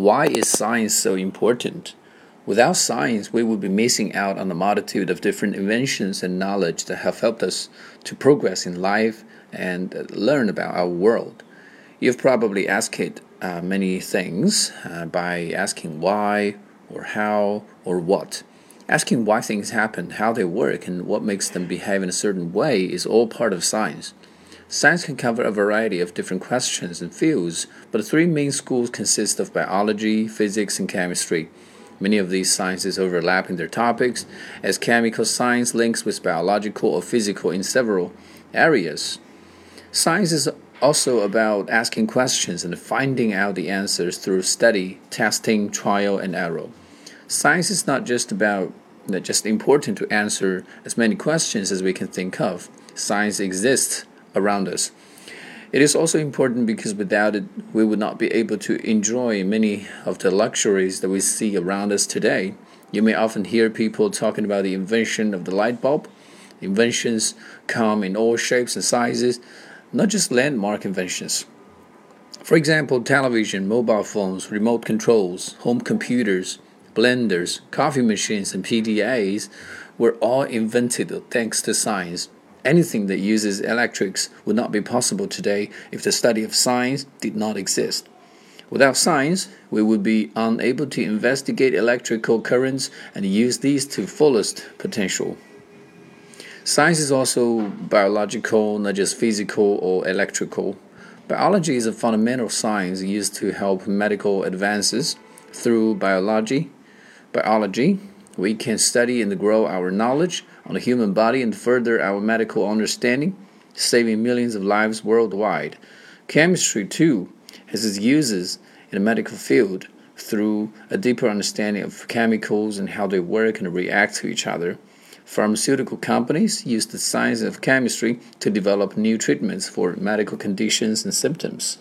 Why is science so important? Without science, we would be missing out on a multitude of different inventions and knowledge that have helped us to progress in life and learn about our world. You've probably asked it uh, many things uh, by asking why, or how, or what. Asking why things happen, how they work, and what makes them behave in a certain way is all part of science. Science can cover a variety of different questions and fields, but the three main schools consist of biology, physics, and chemistry. Many of these sciences overlap in their topics, as chemical science links with biological or physical in several areas. Science is also about asking questions and finding out the answers through study, testing, trial, and error. Science is not just about just important to answer as many questions as we can think of. Science exists around us. It is also important because without it, we would not be able to enjoy many of the luxuries that we see around us today. You may often hear people talking about the invention of the light bulb. Inventions come in all shapes and sizes, not just landmark inventions. For example, television, mobile phones, remote controls, home computers, blenders, coffee machines, and PDAs were all invented thanks to science. Anything that uses electrics would not be possible today if the study of science did not exist. Without science, we would be unable to investigate electrical currents and use these to fullest potential. Science is also biological, not just physical or electrical. Biology is a fundamental science used to help medical advances. Through biology, biology, we can study and grow our knowledge on the human body and further our medical understanding, saving millions of lives worldwide. Chemistry, too, has its uses in the medical field through a deeper understanding of chemicals and how they work and react to each other. Pharmaceutical companies use the science of chemistry to develop new treatments for medical conditions and symptoms.